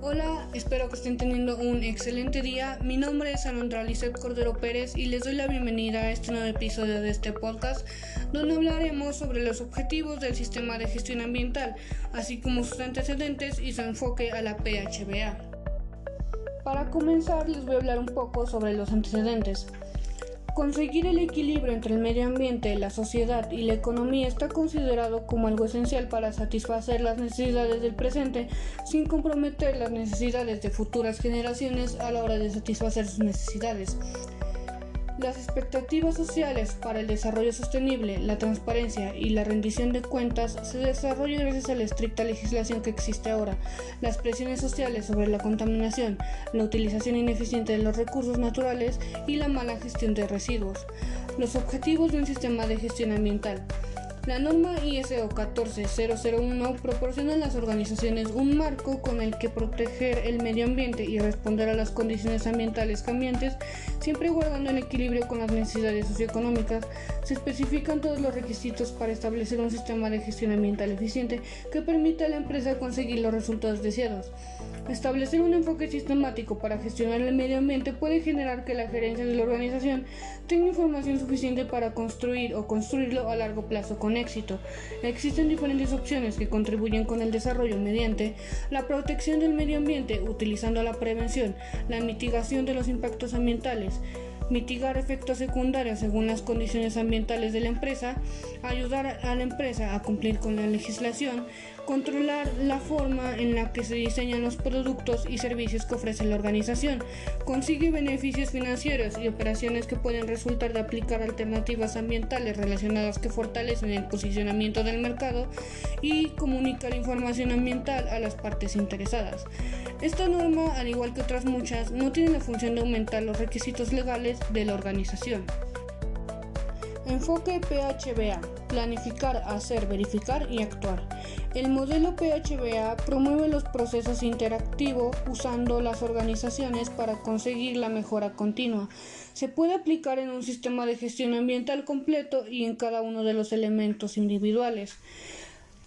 Hola, espero que estén teniendo un excelente día. Mi nombre es Alondra Lizeth Cordero Pérez y les doy la bienvenida a este nuevo episodio de este podcast, donde hablaremos sobre los objetivos del sistema de gestión ambiental, así como sus antecedentes y su enfoque a la PHBA. Para comenzar, les voy a hablar un poco sobre los antecedentes. Conseguir el equilibrio entre el medio ambiente, la sociedad y la economía está considerado como algo esencial para satisfacer las necesidades del presente sin comprometer las necesidades de futuras generaciones a la hora de satisfacer sus necesidades. Las expectativas sociales para el desarrollo sostenible, la transparencia y la rendición de cuentas se desarrollan gracias a la estricta legislación que existe ahora, las presiones sociales sobre la contaminación, la utilización ineficiente de los recursos naturales y la mala gestión de residuos. Los objetivos de un sistema de gestión ambiental. La norma ISO 14001 proporciona a las organizaciones un marco con el que proteger el medio ambiente y responder a las condiciones ambientales cambiantes, siempre guardando el equilibrio con las necesidades socioeconómicas. Se especifican todos los requisitos para establecer un sistema de gestión ambiental eficiente que permita a la empresa conseguir los resultados deseados. Establecer un enfoque sistemático para gestionar el medio ambiente puede generar que la gerencia de la organización tenga información suficiente para construir o construirlo a largo plazo con éxito. Existen diferentes opciones que contribuyen con el desarrollo mediante la protección del medio ambiente utilizando la prevención, la mitigación de los impactos ambientales, mitigar efectos secundarios según las condiciones ambientales de la empresa, ayudar a la empresa a cumplir con la legislación, controlar la forma en la que se diseñan los productos y servicios que ofrece la organización, consigue beneficios financieros y operaciones que pueden resultar de aplicar alternativas ambientales relacionadas que fortalecen el posicionamiento del mercado y comunica la información ambiental a las partes interesadas. Esta norma, al igual que otras muchas, no tiene la función de aumentar los requisitos legales de la organización. Enfoque PHBA. Planificar, hacer, verificar y actuar. El modelo PHBA promueve los procesos interactivos usando las organizaciones para conseguir la mejora continua. Se puede aplicar en un sistema de gestión ambiental completo y en cada uno de los elementos individuales.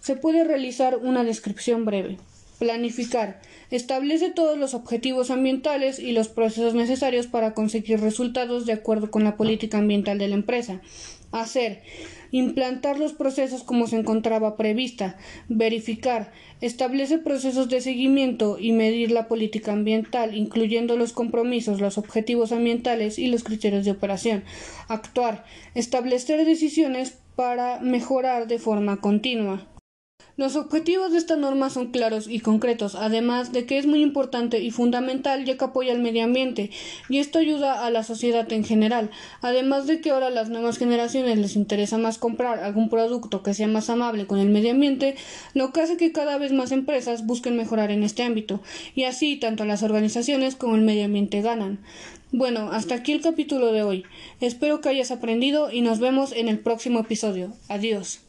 Se puede realizar una descripción breve. Planificar. Establece todos los objetivos ambientales y los procesos necesarios para conseguir resultados de acuerdo con la política ambiental de la empresa. Hacer. Implantar los procesos como se encontraba prevista. Verificar. Establece procesos de seguimiento y medir la política ambiental, incluyendo los compromisos, los objetivos ambientales y los criterios de operación. Actuar. Establecer decisiones para mejorar de forma continua. Los objetivos de esta norma son claros y concretos, además de que es muy importante y fundamental ya que apoya al medio ambiente y esto ayuda a la sociedad en general, además de que ahora a las nuevas generaciones les interesa más comprar algún producto que sea más amable con el medio ambiente, lo que hace que cada vez más empresas busquen mejorar en este ámbito y así tanto las organizaciones como el medio ambiente ganan. Bueno, hasta aquí el capítulo de hoy. Espero que hayas aprendido y nos vemos en el próximo episodio. Adiós.